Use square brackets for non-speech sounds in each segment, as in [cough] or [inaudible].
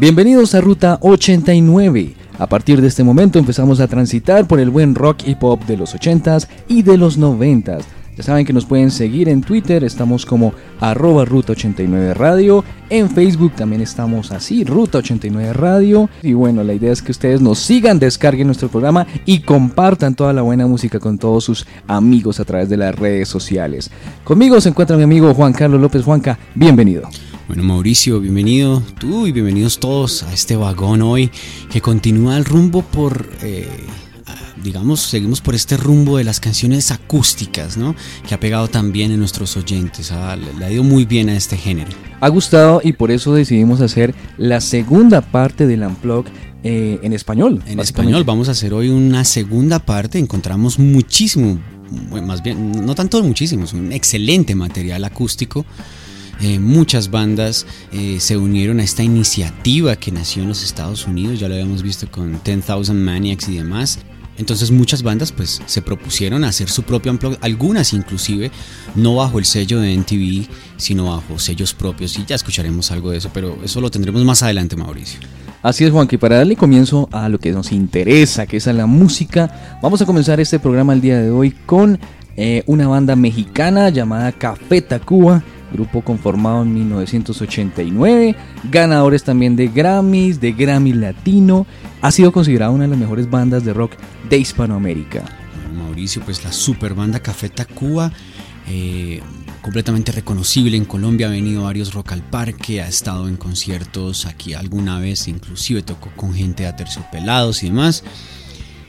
Bienvenidos a Ruta 89. A partir de este momento empezamos a transitar por el buen rock y pop de los 80s y de los 90s. Ya saben que nos pueden seguir en Twitter, estamos como arroba Ruta 89 Radio. En Facebook también estamos así, Ruta 89 Radio. Y bueno, la idea es que ustedes nos sigan, descarguen nuestro programa y compartan toda la buena música con todos sus amigos a través de las redes sociales. Conmigo se encuentra mi amigo Juan Carlos López Juanca, bienvenido. Bueno, Mauricio, bienvenido tú y bienvenidos todos a este vagón hoy que continúa el rumbo por, eh, digamos, seguimos por este rumbo de las canciones acústicas, ¿no? Que ha pegado también en nuestros oyentes, le ha ido muy bien a este género. Ha gustado y por eso decidimos hacer la segunda parte del Unplug eh, en español. En español, vamos a hacer hoy una segunda parte, encontramos muchísimo, más bien, no tanto muchísimo, es un excelente material acústico eh, muchas bandas eh, se unieron a esta iniciativa que nació en los Estados Unidos, ya lo habíamos visto con 10,000 Maniacs y demás. Entonces muchas bandas pues se propusieron hacer su propio unplug, algunas inclusive no bajo el sello de NTV, sino bajo sellos propios y ya escucharemos algo de eso, pero eso lo tendremos más adelante Mauricio. Así es Juan, que para darle comienzo a lo que nos interesa, que es a la música, vamos a comenzar este programa el día de hoy con eh, una banda mexicana llamada Café Tacuba grupo conformado en 1989, ganadores también de Grammys, de Grammy Latino, ha sido considerada una de las mejores bandas de rock de Hispanoamérica. Mauricio, pues la super banda Café Tacuba, eh, completamente reconocible en Colombia, ha venido varios Rock al Parque, ha estado en conciertos aquí alguna vez, inclusive tocó con gente de Aterciopelados y demás.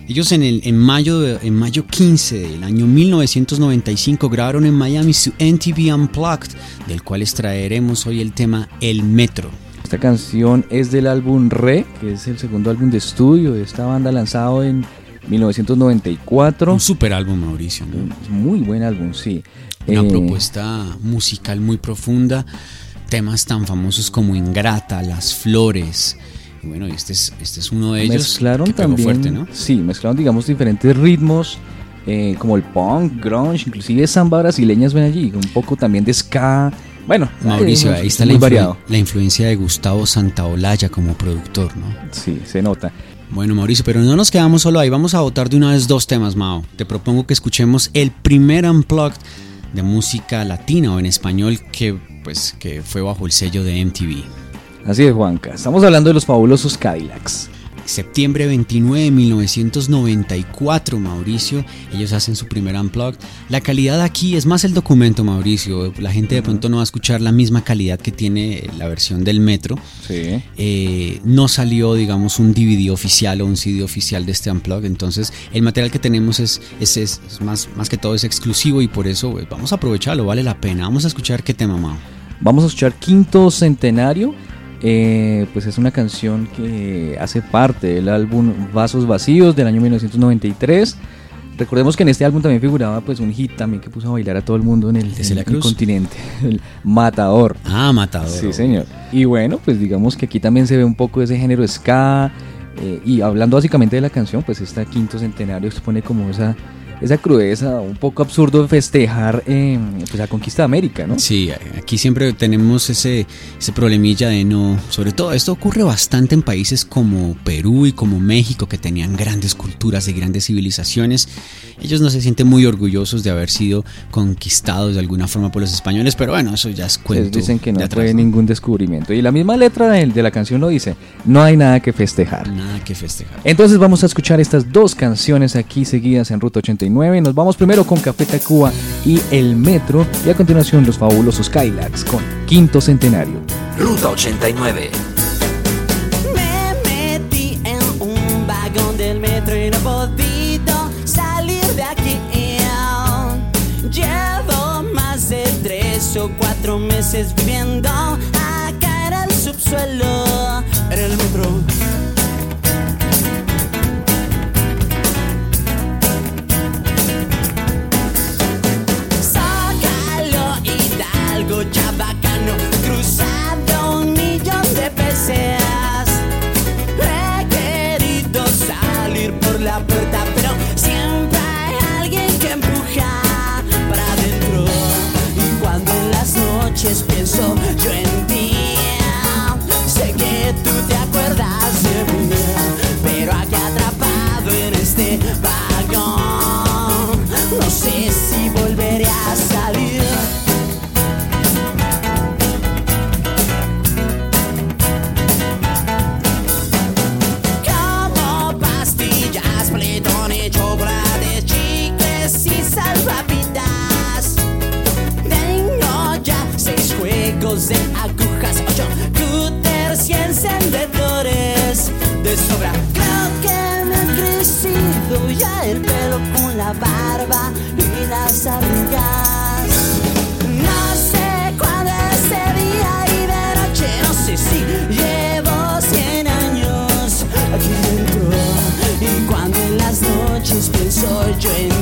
Ellos en, el, en, mayo, en mayo 15 del año 1995 grabaron en Miami su NTV Unplugged, del cual extraeremos hoy el tema El Metro. Esta canción es del álbum Re, que es el segundo álbum de estudio de esta banda lanzado en 1994. Un super álbum, Mauricio. Muy buen álbum, sí. Una eh, propuesta musical muy profunda, temas tan famosos como Ingrata, Las Flores, bueno, este es, este es uno de ellos. Mezclaron también, fuerte, ¿no? Sí, mezclaron, digamos, diferentes ritmos, eh, como el punk, grunge, inclusive samba brasileñas ven allí, un poco también de ska. Bueno, Mauricio, ahí está la, variado. la influencia de Gustavo Santaolalla como productor, ¿no? Sí, se nota. Bueno, Mauricio, pero no nos quedamos solo ahí, vamos a votar de una vez dos temas, Mao. Te propongo que escuchemos el primer unplugged de música latina o en español que, pues, que fue bajo el sello de MTV. Así es, Juanca. Estamos hablando de los fabulosos Cadillacs. Septiembre 29 de 1994, Mauricio. Ellos hacen su primer unplug. La calidad aquí es más el documento, Mauricio. La gente de pronto no va a escuchar la misma calidad que tiene la versión del Metro. Sí. Eh, no salió, digamos, un DVD oficial o un CD oficial de este unplug. Entonces, el material que tenemos es, es, más, más que todo es exclusivo y por eso pues, vamos a aprovecharlo. Vale la pena. Vamos a escuchar qué tema, Mao. Vamos a escuchar Quinto Centenario eh, pues es una canción que hace parte del álbum Vasos Vacíos del año 1993. Recordemos que en este álbum también figuraba pues un hit también que puso a bailar a todo el mundo en el, continente, [laughs] el Matador. Ah, Matador. Sí, señor. Y bueno, pues digamos que aquí también se ve un poco de ese género ska. Eh, y hablando básicamente de la canción, pues esta quinto centenario expone como esa esa crudeza, un poco absurdo de festejar eh, pues la conquista de América, ¿no? Sí, aquí siempre tenemos ese, ese problemilla de no, sobre todo esto ocurre bastante en países como Perú y como México que tenían grandes culturas y grandes civilizaciones. Ellos no se sienten muy orgullosos de haber sido conquistados de alguna forma por los españoles, pero bueno, eso ya es cuento. Ellos dicen que no fue ningún descubrimiento. Y la misma letra de, de la canción lo dice, no hay nada que festejar. Nada que festejar. Entonces vamos a escuchar estas dos canciones aquí seguidas en Ruta 89 nos vamos primero con Café Tacuba y El Metro y a continuación los fabulosos Kylax con Quinto Centenario. Ruta 89. Me metí en un vagón del metro y no he podido salir de aquí. Llevo más de tres o cuatro meses viviendo acá en el subsuelo, en el metro. Noches pienso yo en ti, dreams.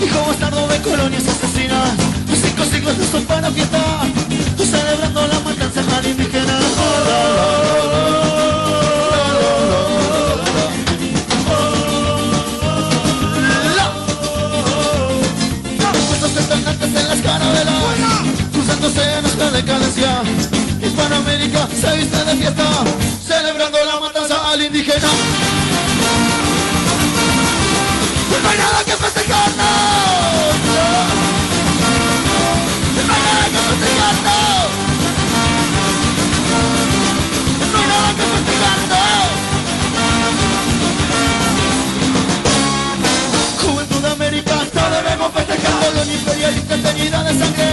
Hijo bastardo de colonias asesinas. Los cinco siglos de su para fiesta. Celebrando la matanza indígena. Puestos estandartes en las carabelas. Cruzándose en nuestra decadencia. Hispanoamérica se viste de fiesta. Celebrando la matanza al indígena. No hay nada que festejar, no. No hay nada que festejar, no. No hay nada que festejar, no. Juventud americana, debemos festejar Colonia imperialista teñida de sangre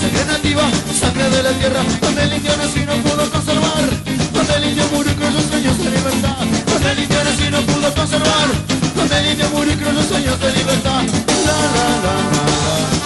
Sangre nativa, sangre de la tierra Donde el indio nació y no pudo conservar Donde el indio murió y creyó sueños de libertad Donde el indio nació y no pudo conservar Donde el indio murió y creyó sueños de libertad. La la la la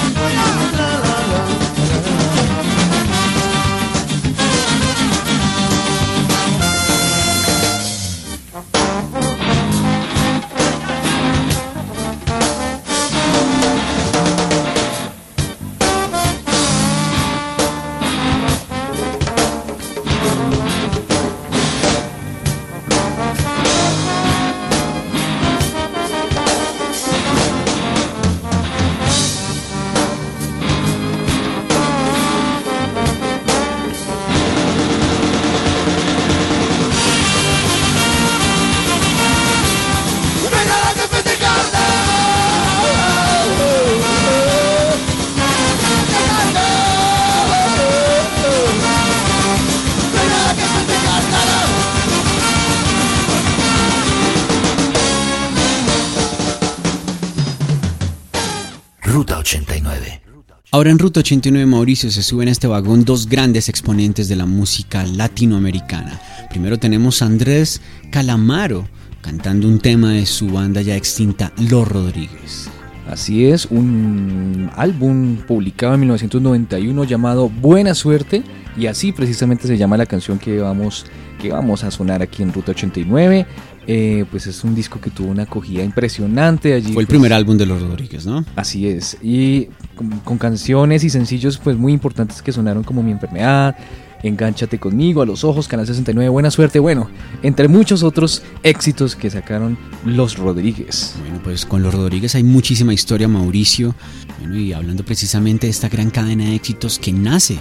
Ahora en Ruta 89 Mauricio se suben a este vagón dos grandes exponentes de la música latinoamericana. Primero tenemos a Andrés Calamaro cantando un tema de su banda ya extinta Los Rodríguez. Así es, un álbum publicado en 1991 llamado Buena Suerte y así precisamente se llama la canción que vamos, que vamos a sonar aquí en Ruta 89. Eh, pues es un disco que tuvo una acogida impresionante allí. Fue el pues, primer álbum de Los Rodríguez, ¿no? Así es, y con, con canciones y sencillos pues muy importantes que sonaron como Mi Enfermedad, Engánchate conmigo, A los Ojos, Canal 69, Buena Suerte, bueno, entre muchos otros éxitos que sacaron Los Rodríguez. Bueno, pues con Los Rodríguez hay muchísima historia, Mauricio. Bueno, y hablando precisamente de esta gran cadena de éxitos que nace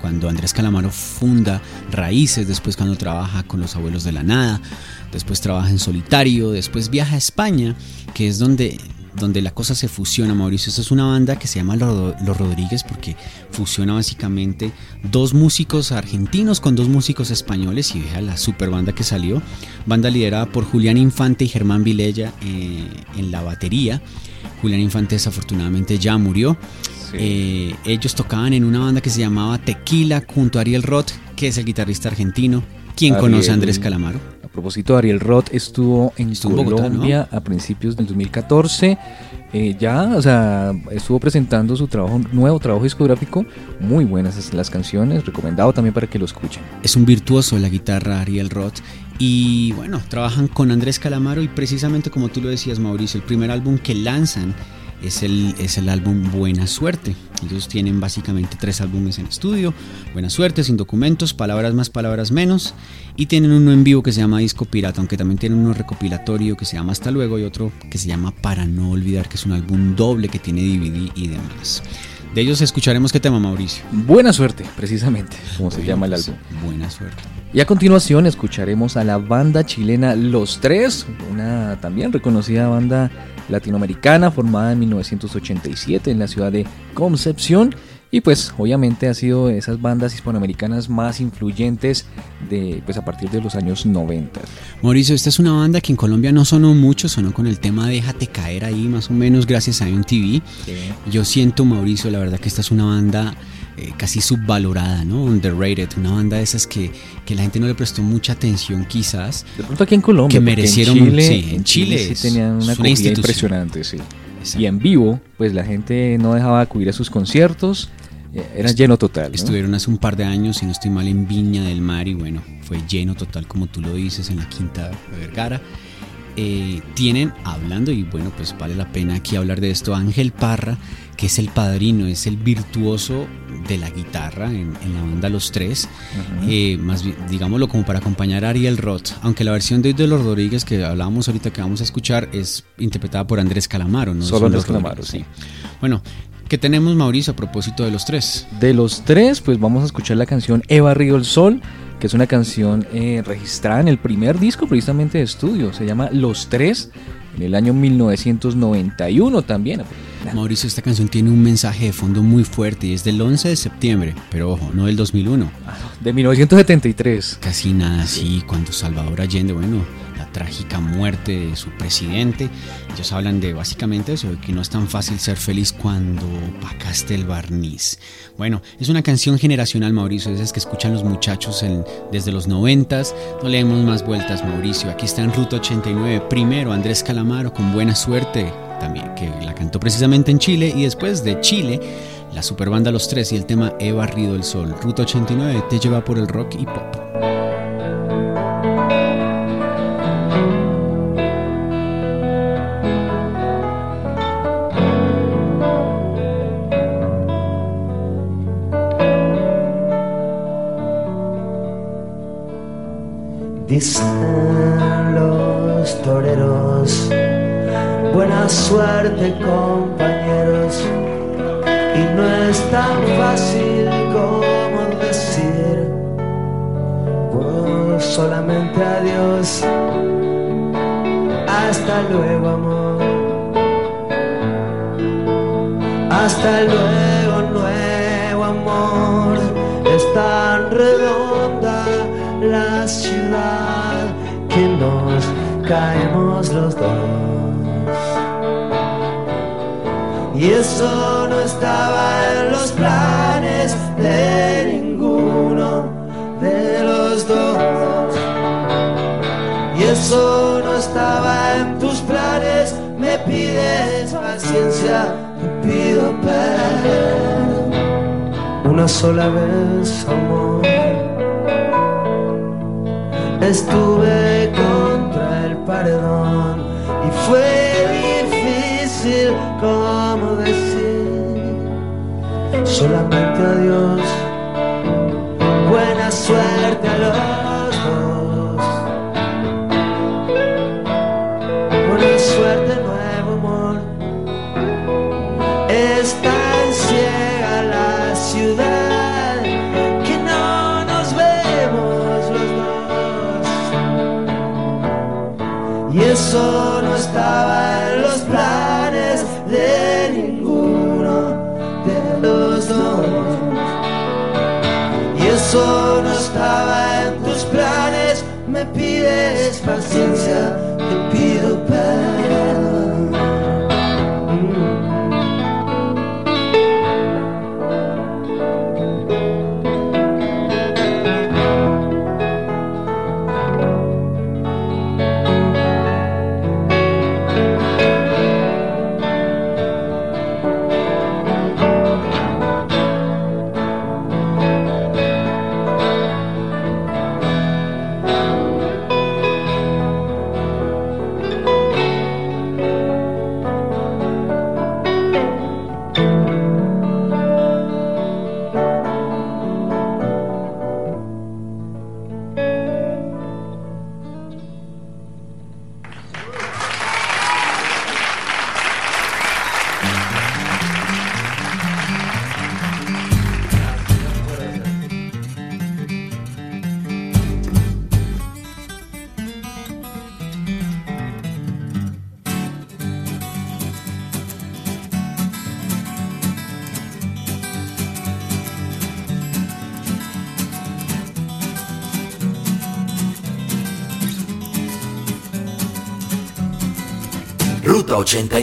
cuando Andrés Calamaro funda Raíces, después cuando trabaja con los Abuelos de la Nada, después trabaja en solitario, después viaja a España, que es donde donde la cosa se fusiona, Mauricio. Esta es una banda que se llama Los Rodríguez porque fusiona básicamente dos músicos argentinos con dos músicos españoles y vea la super banda que salió. Banda liderada por Julián Infante y Germán Vilella eh, en la batería. Julián Infante desafortunadamente ya murió. Sí. Eh, ellos tocaban en una banda que se llamaba Tequila junto a Ariel Roth, que es el guitarrista argentino. ¿Quién Ariel. conoce a Andrés Calamaro? A propósito, Ariel Roth estuvo en Estuvo en Bogotá, Colombia a principios del 2014. Eh, ya, o sea, estuvo presentando su trabajo, nuevo trabajo discográfico. Muy buenas las canciones, recomendado también para que lo escuchen. Es un virtuoso de la guitarra Ariel Roth. Y bueno, trabajan con Andrés Calamaro y precisamente como tú lo decías Mauricio, el primer álbum que lanzan es el, es el álbum Buena Suerte. Ellos tienen básicamente tres álbumes en estudio. Buena Suerte, Sin Documentos, Palabras Más, Palabras Menos. Y tienen uno en vivo que se llama Disco Pirata, aunque también tienen uno recopilatorio que se llama Hasta Luego y otro que se llama Para No Olvidar, que es un álbum doble que tiene DVD y demás. De ellos escucharemos qué tema, Mauricio. Buena suerte, precisamente, como se llama el álbum. Buena Suerte. Y a continuación escucharemos a la banda chilena Los Tres, una también reconocida banda latinoamericana formada en 1987 en la ciudad de Concepción. Y pues obviamente ha sido de esas bandas hispanoamericanas más influyentes de pues a partir de los años 90. Mauricio, esta es una banda que en Colombia no sonó mucho, sonó con el tema Déjate caer ahí, más o menos gracias a MTV. Yo siento, Mauricio, la verdad que esta es una banda eh, casi subvalorada, ¿no? Underrated, una banda de esas que, que la gente no le prestó mucha atención quizás. De pronto aquí en Colombia, Que merecieron- en Chile, sí, en Chile sí es- tenían una es una institución. impresionante, sí. Y en vivo, pues la gente no dejaba de acudir a sus conciertos, eh, era lleno total. Estuvieron hace un par de años, si no estoy mal, en Viña del Mar y bueno, fue lleno total como tú lo dices en la Quinta Vergara. Eh, tienen, hablando, y bueno, pues vale la pena aquí hablar de esto, Ángel Parra, que es el padrino, es el virtuoso de la guitarra en, en la banda Los Tres, eh, más digámoslo como para acompañar a Ariel Roth, aunque la versión de, de Los Rodríguez que hablábamos ahorita que vamos a escuchar es interpretada por Andrés Calamaro, ¿no? Solo Andrés Calamaro, Rodríguez, Bueno, ¿qué tenemos Mauricio a propósito de Los Tres? De los tres, pues vamos a escuchar la canción Eva Río el Sol, que es una canción eh, registrada en el primer disco precisamente de estudio. Se llama Los Tres, en el año 1991 también. Mauricio, esta canción tiene un mensaje de fondo muy fuerte y es del 11 de septiembre, pero ojo, no del 2001. De 1973. Casi nada así, cuando Salvador Allende, bueno, trágica muerte de su presidente, ellos hablan de básicamente eso, de que no es tan fácil ser feliz cuando pacaste el barniz. Bueno, es una canción generacional, Mauricio, esas que escuchan los muchachos desde los noventas. No le demos más vueltas, Mauricio. Aquí está en Ruta 89. Primero Andrés Calamaro con buena suerte, también que la cantó precisamente en Chile y después de Chile. La superbanda Los Tres y el tema He barrido el sol. Ruta 89 te lleva por el rock y pop. Dicen los toreros, buena suerte compañeros, y no es tan fácil como decir, pues solamente adiós, hasta luego amor, hasta luego nuevo amor, es tan redonda la ciudad que nos caemos los dos. Y eso no estaba en los planes de ninguno de los dos. Y eso no estaba en tus planes, me pides paciencia, te pido perdón. Una sola vez, amor estuve contra el perdón y fue difícil como decir solamente adiós. paciência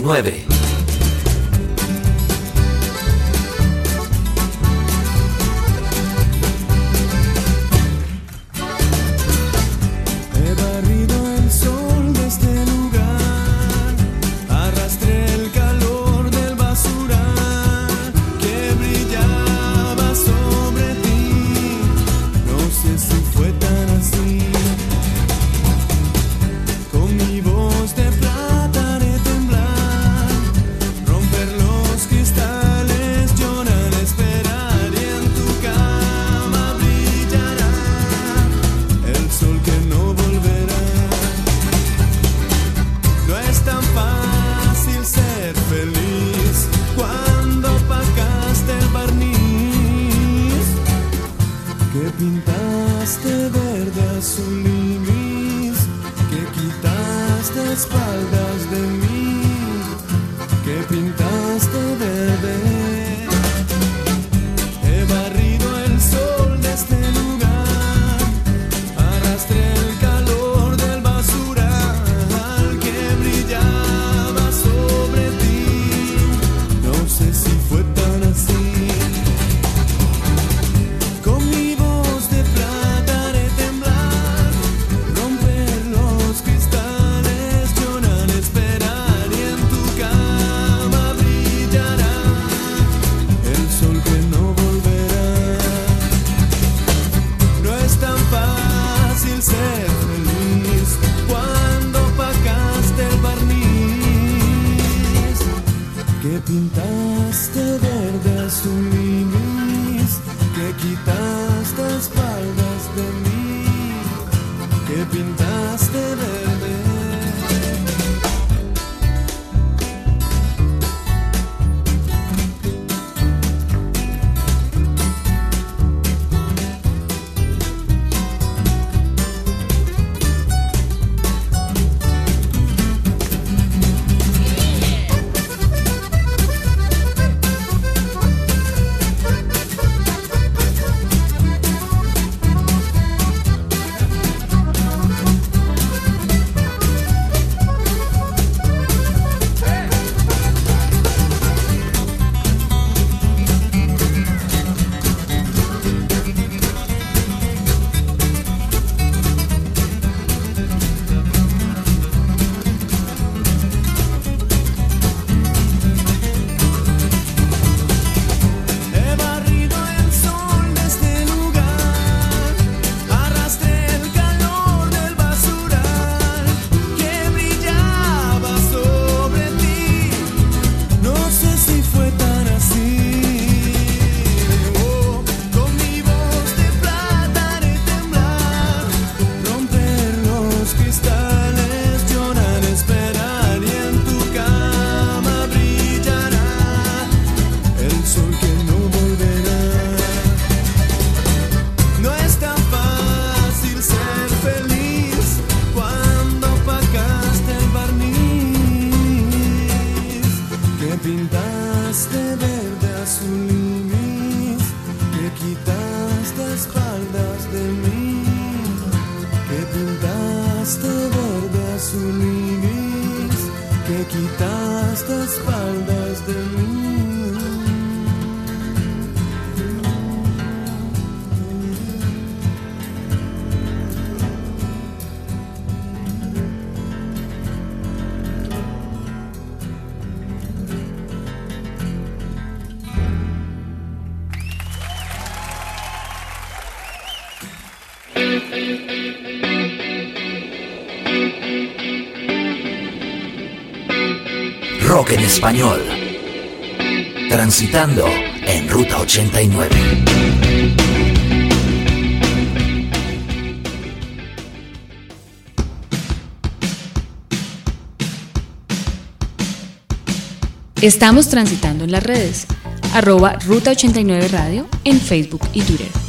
39. Español. Transitando en Ruta 89. Estamos transitando en las redes. Arroba Ruta 89 Radio en Facebook y Twitter.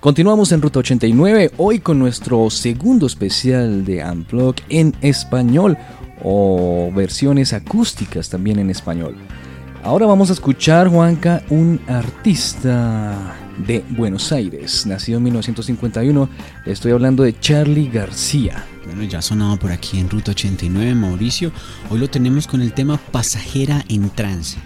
Continuamos en Ruta 89, hoy con nuestro segundo especial de Unplug en español o versiones acústicas también en español. Ahora vamos a escuchar, Juanca, un artista de Buenos Aires, nacido en 1951. Estoy hablando de Charlie García. Bueno, ya sonaba por aquí en Ruta 89, Mauricio. Hoy lo tenemos con el tema Pasajera en Trance.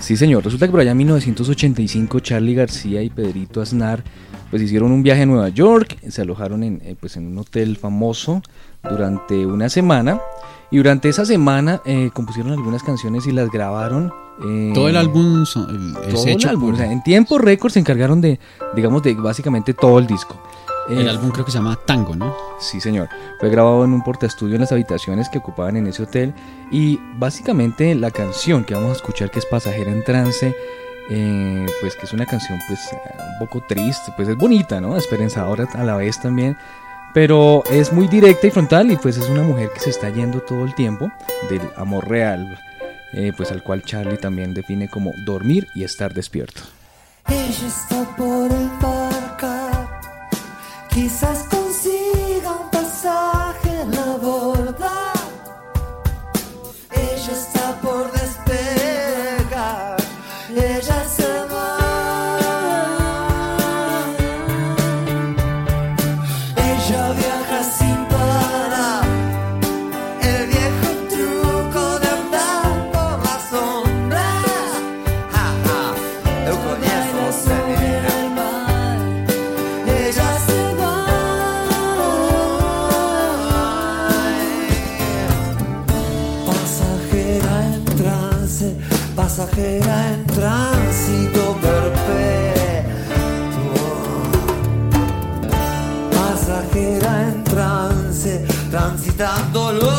Sí, señor. Resulta que por allá en 1985 Charlie García y Pedrito Aznar pues hicieron un viaje a Nueva York, se alojaron en, eh, pues, en un hotel famoso durante una semana y durante esa semana eh, compusieron algunas canciones y las grabaron. eh, Todo el álbum es todo el álbum, por- o sea, en tiempo récord se encargaron de, digamos, de básicamente todo el disco. El Eh, álbum creo que se llama Tango, ¿no? Sí, señor. Fue grabado en un portaestudio en las habitaciones que ocupaban en ese hotel. Y básicamente la canción que vamos a escuchar, que es Pasajera en Trance, eh, pues que es una canción pues un poco triste, pues es bonita, ¿no? Esperanzadora a la vez también. Pero es muy directa y frontal y pues es una mujer que se está yendo todo el tiempo del amor real, eh, pues al cual Charlie también define como dormir y estar despierto. Ella está por embarcar, quizás transitando los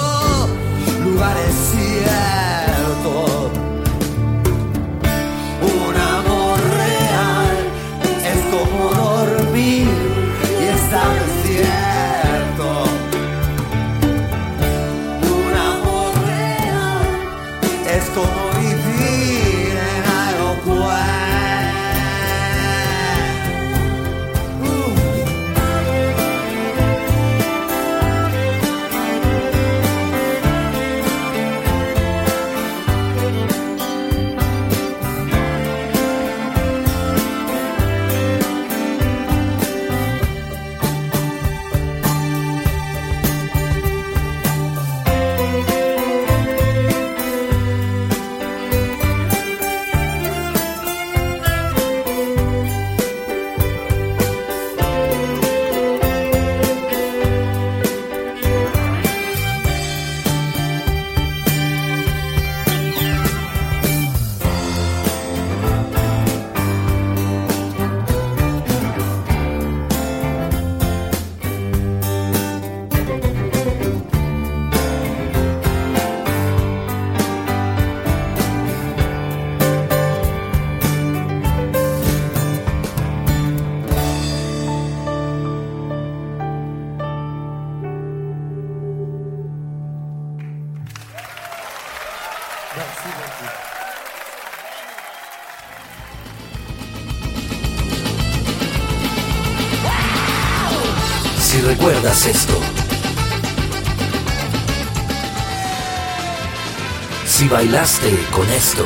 bailaste con esto.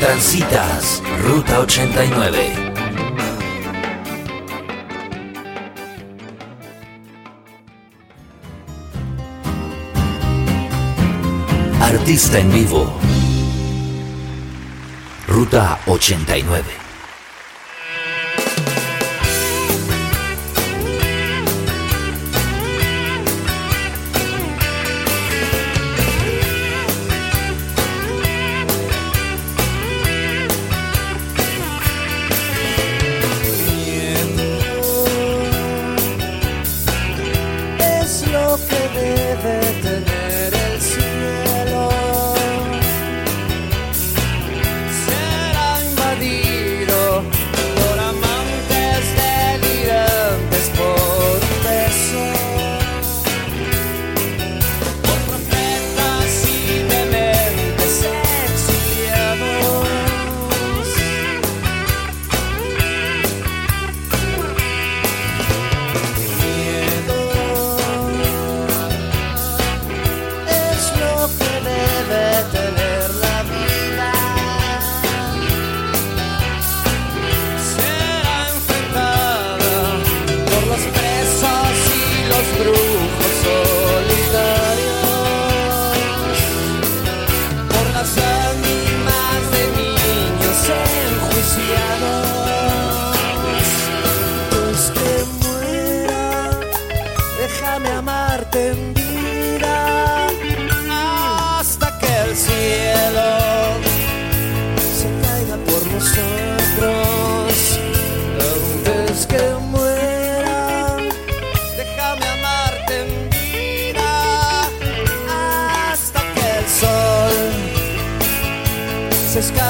Transitas Ruta 89. Artista en vivo. Ruta 89.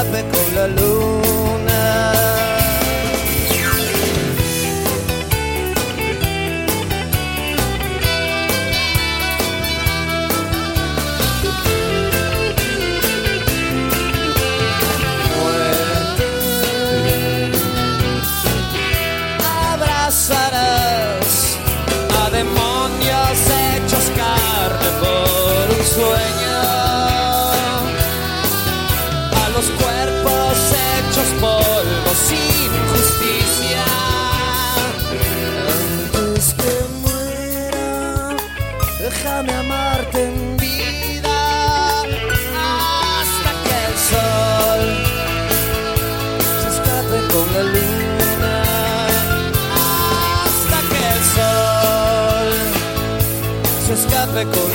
Se escape con escape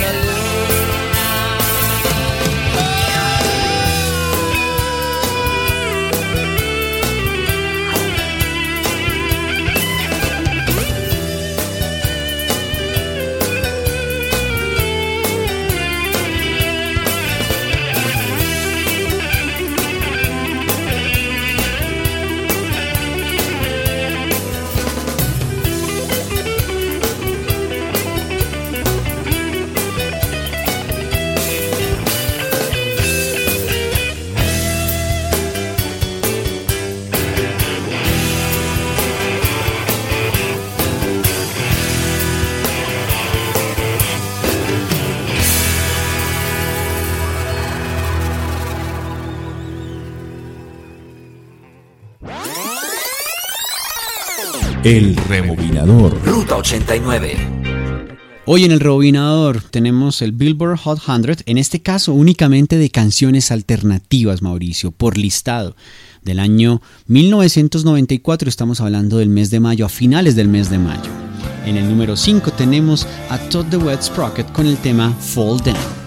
El rebobinador. Ruta 89. Hoy en el Rebobinador tenemos el Billboard Hot 100, en este caso únicamente de canciones alternativas, Mauricio, por listado. Del año 1994, estamos hablando del mes de mayo, a finales del mes de mayo. En el número 5 tenemos a Todd the Wet Sprocket con el tema Fall Down.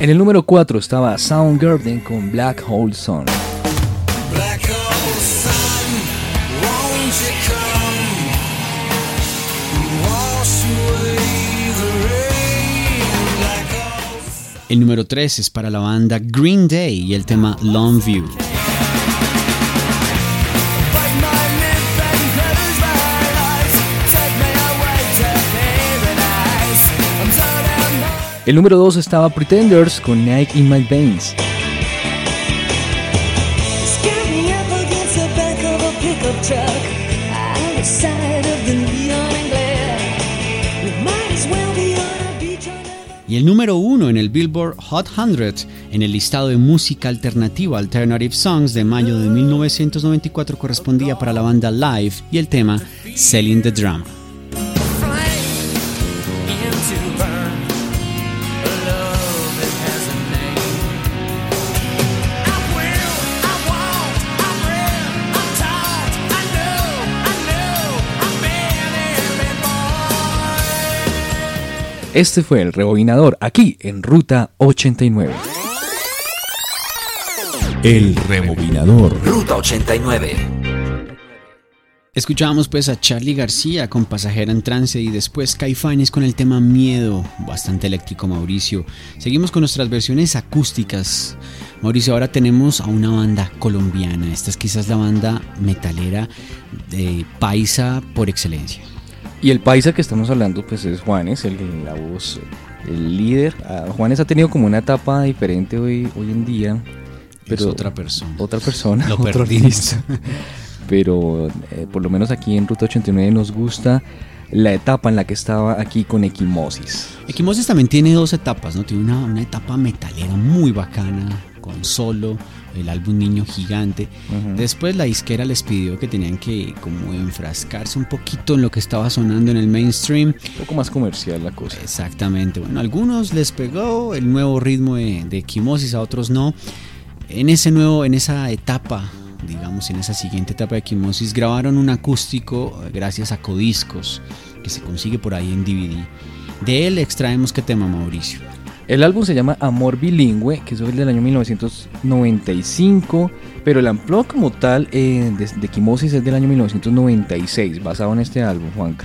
En el número 4 estaba Soundgarden con Black Hole Sun. Black hole sun, won't you come and wash away the rain? Black hole El número 3 es para la banda Green Day y el tema Longview. Bite El número 2 estaba Pretenders con Nike in My Veins. Y el número uno en el Billboard Hot 100, en el listado de música alternativa Alternative Songs de mayo de 1994 correspondía para la banda Live y el tema Selling the Drama. Este fue el rebobinador aquí en Ruta 89. El rebobinador. Ruta 89. Escuchábamos pues a Charlie García con Pasajera en Trance y después Caifanes con el tema Miedo, bastante eléctrico Mauricio. Seguimos con nuestras versiones acústicas. Mauricio, ahora tenemos a una banda colombiana. Esta es quizás la banda metalera de Paisa por excelencia. Y el paisa que estamos hablando pues es Juanes, el, la voz, el líder. Ah, Juanes ha tenido como una etapa diferente hoy, hoy en día. Es otra persona. Otra persona, Lo [laughs] otro artista. Pero eh, por lo menos aquí en Ruta 89 nos gusta la etapa en la que estaba aquí con Equimosis. Equimosis también tiene dos etapas, ¿no? Tiene una, una etapa metalera muy bacana, con solo, el álbum Niño Gigante. Después la disquera les pidió que tenían que como enfrascarse un poquito en lo que estaba sonando en el mainstream. Un poco más comercial la cosa. Exactamente, bueno, a algunos les pegó el nuevo ritmo de, de Equimosis, a otros no. En ese nuevo, en esa etapa, digamos, en esa siguiente etapa de Equimosis, grabaron un acústico eh, gracias a Codiscos, que se consigue por ahí en DVD. De él extraemos qué tema, Mauricio. El álbum se llama Amor Bilingüe, que es el del año 1995, pero el amplio como tal eh, de, de es del año 1996, basado en este álbum, Juanca.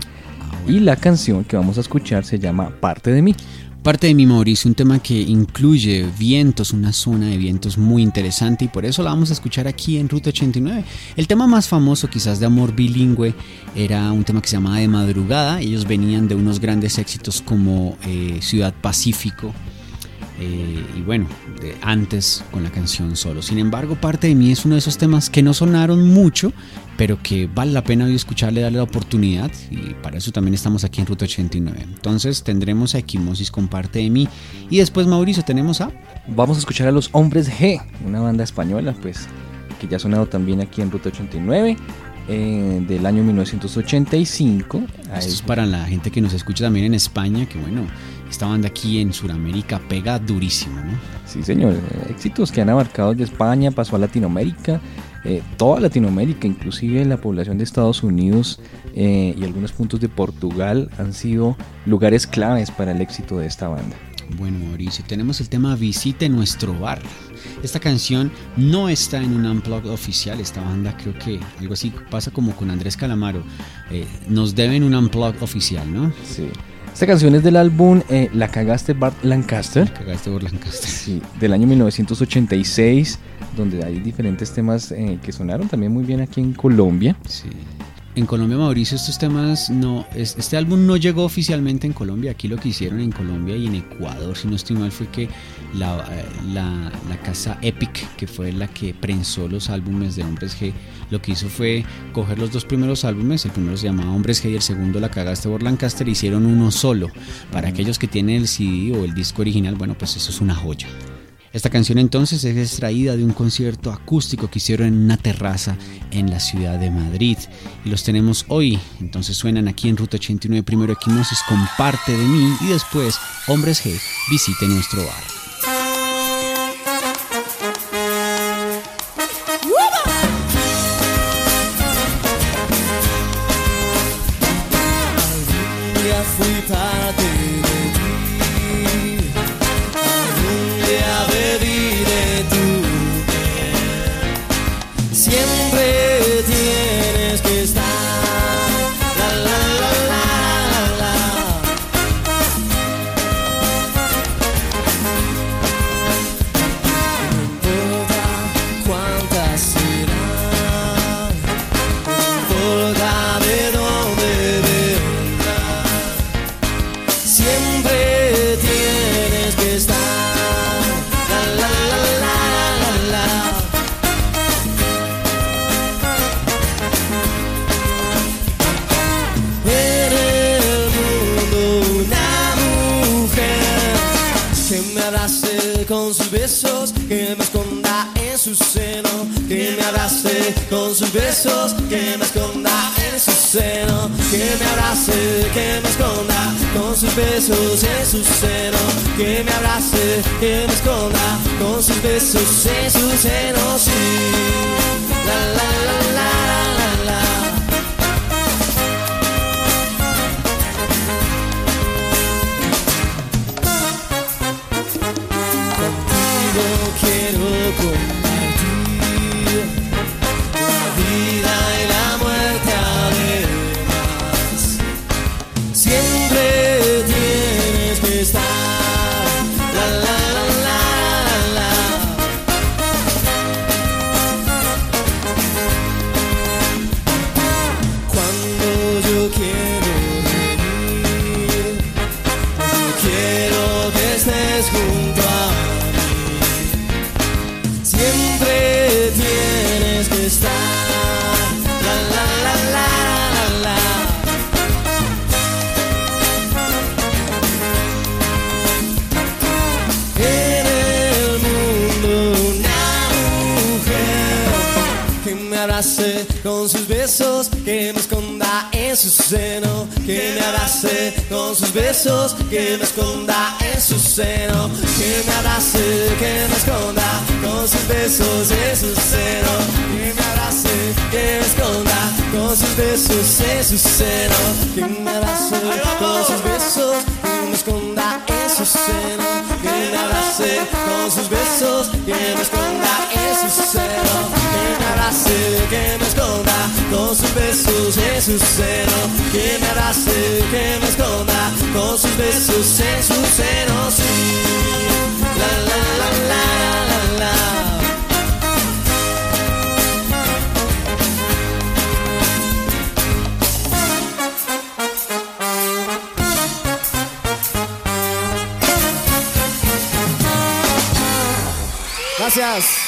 Y la canción que vamos a escuchar se llama Parte de mí. Parte de mi Mauricio, un tema que incluye vientos, una zona de vientos muy interesante y por eso la vamos a escuchar aquí en Ruta 89. El tema más famoso quizás de amor bilingüe era un tema que se llamaba De Madrugada. Ellos venían de unos grandes éxitos como eh, Ciudad Pacífico eh, y bueno, de antes con la canción solo. Sin embargo, Parte de mí es uno de esos temas que no sonaron mucho, pero que vale la pena hoy escucharle, darle la oportunidad y para eso también estamos aquí en Ruta 89. Entonces tendremos a Equimosis con Parte de mí y después Mauricio tenemos a... Vamos a escuchar a los Hombres G, una banda española, pues, que ya ha sonado también aquí en Ruta 89, eh, del año 1985. A Esto es para la gente que nos escucha también en España, que bueno, esta banda aquí en Sudamérica pega durísimo, ¿no? Sí, señor. eh, Éxitos que han abarcado de España, pasó a Latinoamérica, eh, toda Latinoamérica, inclusive la población de Estados Unidos eh, y algunos puntos de Portugal han sido lugares claves para el éxito de esta banda. Bueno, Mauricio, tenemos el tema Visite nuestro bar. Esta canción no está en un unplug oficial. Esta banda creo que algo así pasa como con Andrés Calamaro. Eh, nos deben un unplug oficial, ¿no? Sí. Esta canción es del álbum eh, La cagaste Bart Lancaster. Cagaste por Lancaster. Sí, del año 1986, donde hay diferentes temas eh, que sonaron también muy bien aquí en Colombia. Sí. En Colombia, Mauricio, estos temas no. es- este álbum no llegó oficialmente en Colombia. Aquí lo que hicieron en Colombia y en Ecuador, si no estoy mal, fue que la, eh, la- la casa Epic, que fue la que prensó los álbumes de Hombres G, lo que hizo fue coger los dos primeros álbumes. El primero se llamaba Hombres G y el segundo La Cagaste por Lancaster. Hicieron uno solo. Para aquellos que tienen el CD o el disco original, bueno, pues eso es una joya. Esta canción entonces es extraída de un concierto acústico que hicieron en una terraza en la ciudad de Madrid y los tenemos hoy. Entonces suenan aquí en Ruta 89 primero Equimosis con parte de mí y después Hombres G visite nuestro bar. Besos en su seno, que me abrace, que me esconda con sus besos en su seno, sí. La la la la la. Seno, que me abrace con sus besos, que me esconda en su seno, que me abrace, que me esconda con sus besos en su seno, que me abrace, que me esconda con sus besos en su seno, que me abrace con sus besos, que me esconda en su seno, que me abrace con sus besos, que me esconda en su seno, me abrace, que me esconda con sus besos en su seno, que me abrace, que me esconda con sus besos en su seno, sí. La la la la la la. Gracias.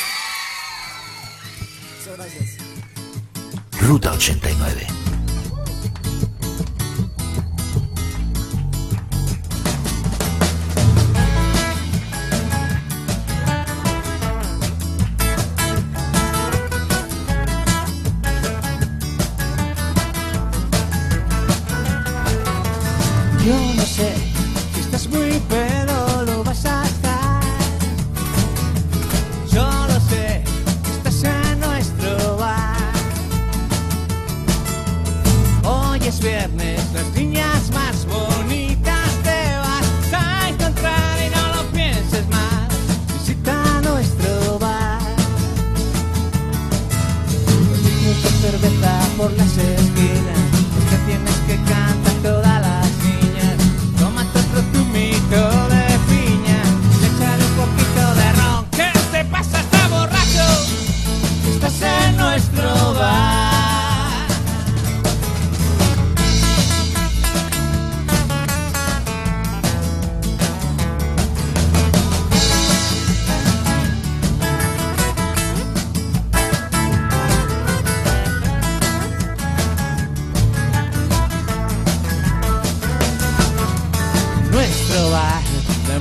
Ruta 89.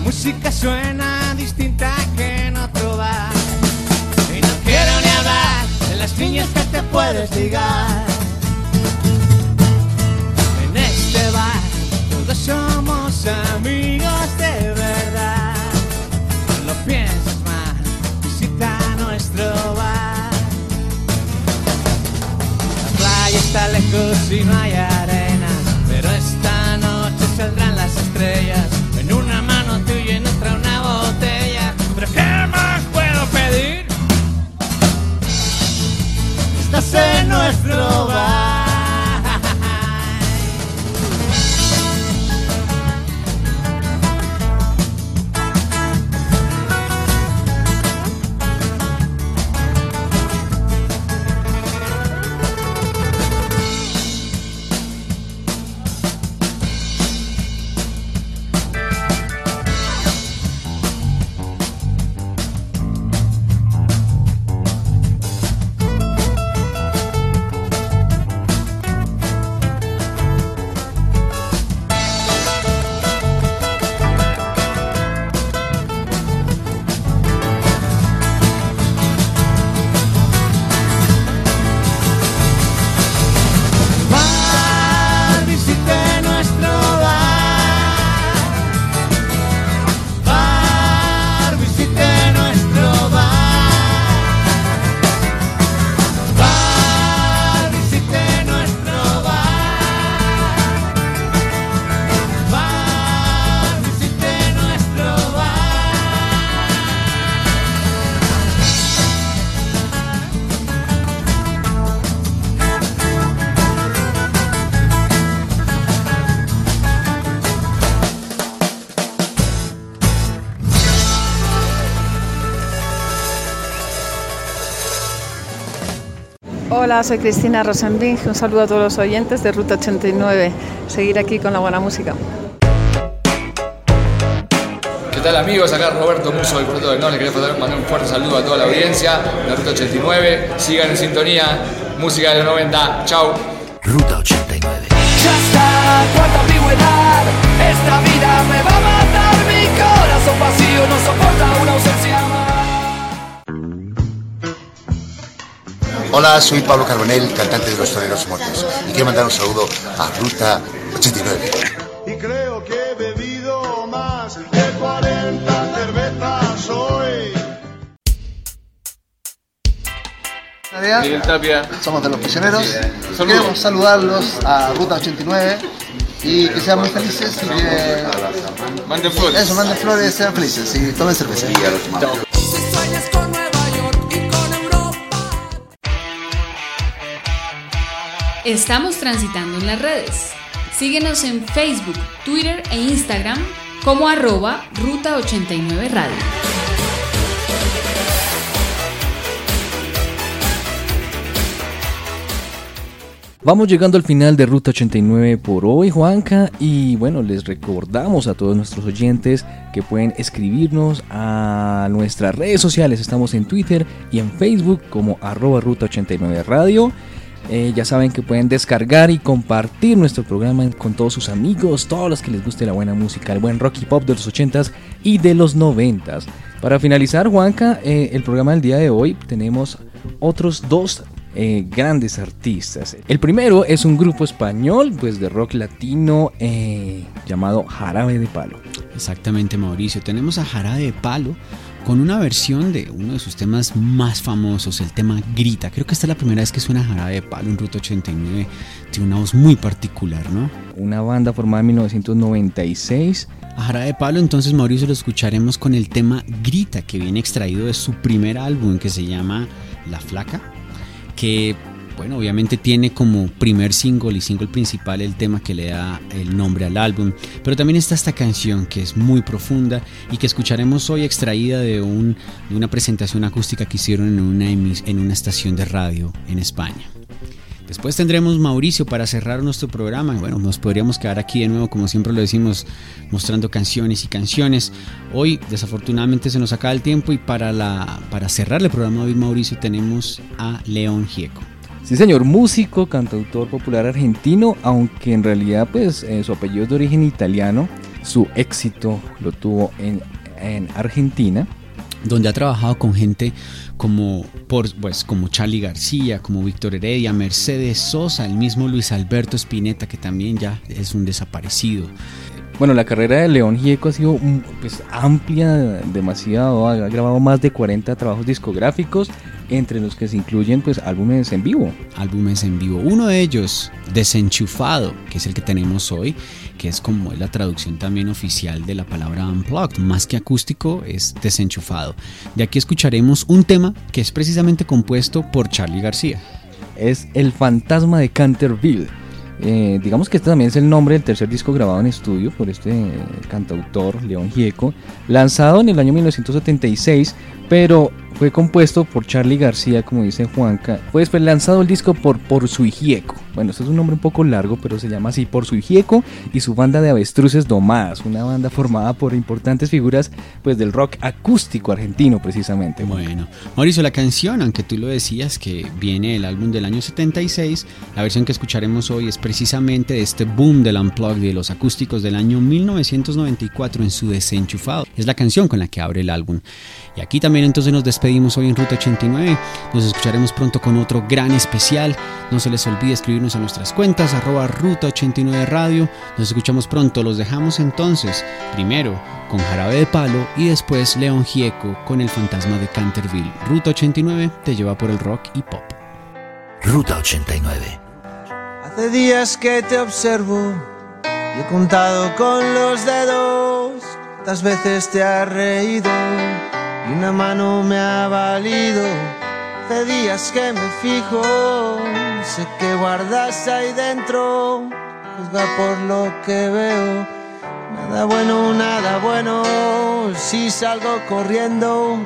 Música suena distinta que en otro bar. Y no quiero ni hablar de las niñas que te puedes ligar. En este bar todos somos amigos de verdad. No lo pienses más, visita nuestro bar. La playa está lejos y no hay arena, pero esta noche saldrán Este en nuestro bar. Hola, soy Cristina Rosenbring. Un saludo a todos los oyentes de Ruta 89. Seguir aquí con la buena música. ¿Qué tal amigos? Acá Roberto Muso del Puerto del Norte. Quería mandar un fuerte saludo a toda la audiencia de Ruta 89. Sigan en sintonía. Música de los 90. Chau. Ruta 89. Ya está, cuánta ambigüedad. Esta vida me va a matar. Mi corazón vacío no soporta una ausencia Hola, soy Pablo Carbonell, cantante de Los Toreros Muertos, y quiero mandar un saludo a Ruta 89. Y creo que he bebido más de 40 cervezas hoy. Miguel Tapia. Somos de los prisioneros. Saludos. Queremos saludarlos a Ruta 89 y que sean muy felices y que... Manden flores. Eso, manden flores, sean felices y tomen cerveza. Estamos transitando en las redes. Síguenos en Facebook, Twitter e Instagram como arroba Ruta 89 Radio. Vamos llegando al final de Ruta 89 por hoy, Juanca, y bueno, les recordamos a todos nuestros oyentes que pueden escribirnos a nuestras redes sociales. Estamos en Twitter y en Facebook como arroba Ruta 89 Radio. Eh, ya saben que pueden descargar y compartir nuestro programa con todos sus amigos, todos los que les guste la buena música, el buen rock y pop de los 80s y de los 90s. Para finalizar, Juanca, eh, el programa del día de hoy tenemos otros dos eh, grandes artistas. El primero es un grupo español, pues de rock latino llamado Jarabe de Palo. Exactamente, Mauricio. Tenemos a Jarabe de Palo con una versión de uno de sus temas más famosos, el tema Grita. Creo que esta es la primera vez que suena Jarabe de Palo en Ruta 89. Tiene una voz muy particular, ¿no? Una banda formada en 1996. A Jarabe de Palo, entonces, Mauricio, lo escucharemos con el tema Grita, que viene extraído de su primer álbum que se llama La Flaca que bueno, obviamente tiene como primer single y single principal el tema que le da el nombre al álbum, pero también está esta canción que es muy profunda y que escucharemos hoy extraída de, un, de una presentación acústica que hicieron en una, estación de radio en España. Después tendremos Mauricio para cerrar nuestro programa. Bueno, nos podríamos quedar aquí de nuevo, como siempre lo decimos, mostrando canciones y canciones. Hoy, desafortunadamente, se nos acaba el tiempo y para cerrar el programa de hoy, Mauricio, tenemos a León Gieco. Sí, señor, músico, cantautor popular argentino, aunque en realidad pues eh, su apellido es de origen italiano, su éxito lo tuvo en, en Argentina. donde ha trabajado con gente como, por, pues, como Charlie García, como Víctor Heredia, Mercedes Sosa, el mismo Luis Alberto Spinetta, que también ya es un desaparecido. Bueno, la carrera de León Gieco ha sido pues, amplia, demasiado, ha grabado más de 40 trabajos discográficos, entre los que se incluyen pues álbumes en vivo. Álbumes en vivo. Uno de ellos, Desenchufado, que es el que tenemos hoy, que es como la traducción también oficial de la palabra unplugged, más que acústico, es desenchufado. De aquí escucharemos un tema que es precisamente compuesto por Charlie García. Es El Fantasma de Canterville. Eh, digamos que este también es el nombre del tercer disco grabado en estudio por este eh, cantautor León Gieco, lanzado en el año 1976, pero fue compuesto por Charlie García, como dice Juanca. Fue después lanzado el disco por Por su Gieco. Bueno, este es un nombre un poco largo, pero se llama así Por su Gieco y su banda de avestruces domadas, una banda formada por importantes figuras pues del rock acústico argentino precisamente. Bueno, Mauricio, la canción, aunque tú lo decías que viene del álbum del año 76, la versión que escucharemos hoy es precisamente de este boom del unplugged de los acústicos del año 1994 en su desenchufado. Es la canción con la que abre el álbum. Y aquí también entonces nos despedimos hoy en Ruta 89. Nos escucharemos pronto con otro gran especial. No se les olvide escribirnos a nuestras cuentas, arroba Ruta 89 Radio. Nos escuchamos pronto. Los dejamos entonces, primero con Jarabe de Palo y después León Gieco con El Fantasma de Canterville. Ruta 89 te lleva por el rock y pop. Ruta 89. Hace días que te observo y he contado con los dedos cuántas veces te has reído y una mano me ha valido. Hace días que me fijo, sé que guardas ahí dentro, juzga por lo que veo. Nada bueno, nada bueno, si salgo corriendo,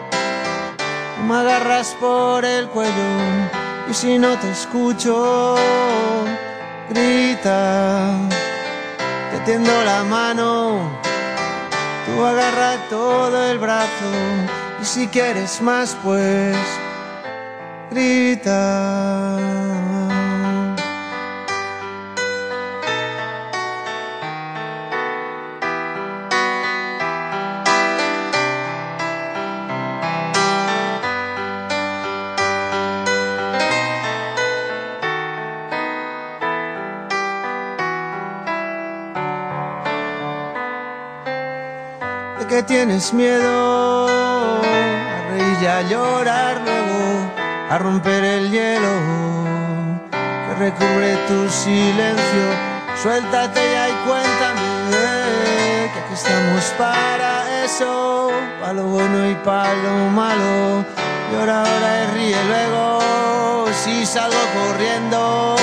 me agarras por el cuello Y si no te escucho, grita, te tiendo la mano, tú agarra todo el brazo. Y si quieres más, pues grita. ¿De qué tienes miedo? A llorar luego, a romper el hielo que recubre tu silencio. Suéltate ya y cuéntame que aquí estamos para eso, para lo bueno y para lo malo. Llora ahora y ríe luego, si salgo corriendo,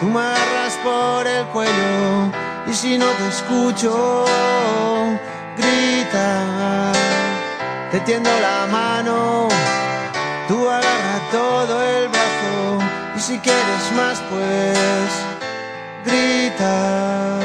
tú me agarras por el cuello y si no te escucho, grita, te tiendo la mano, tú agarra todo el brazo y si quieres más pues grita.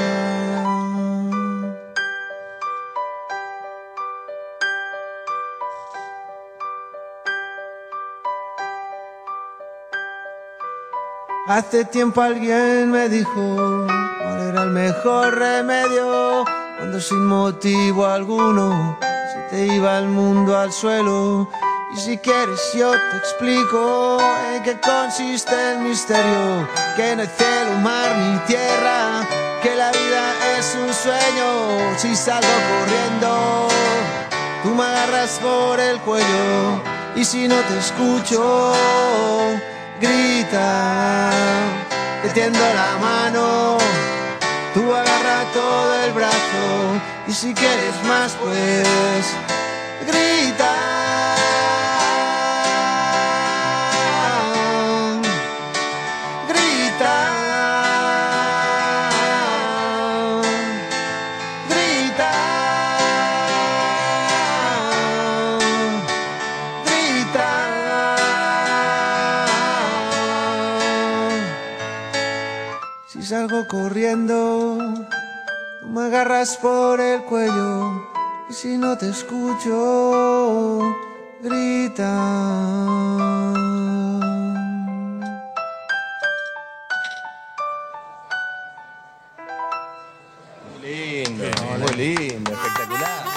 Hace tiempo alguien me dijo cuál era el mejor remedio cuando sin motivo alguno se te iba el mundo al suelo. Y si quieres yo te explico en qué consiste el misterio, que no hay cielo, mar ni tierra, que la vida es un sueño. Si salgo corriendo, tú me agarras por el cuello. Y si no te escucho, grita, te tiendo la mano, tú agarra todo el brazo y si quieres más pues grita. Grita, grita, grita. Si salgo corriendo, me agarras por el cuello y si no te escucho, grita. Lindo, muy lindo, espectacular.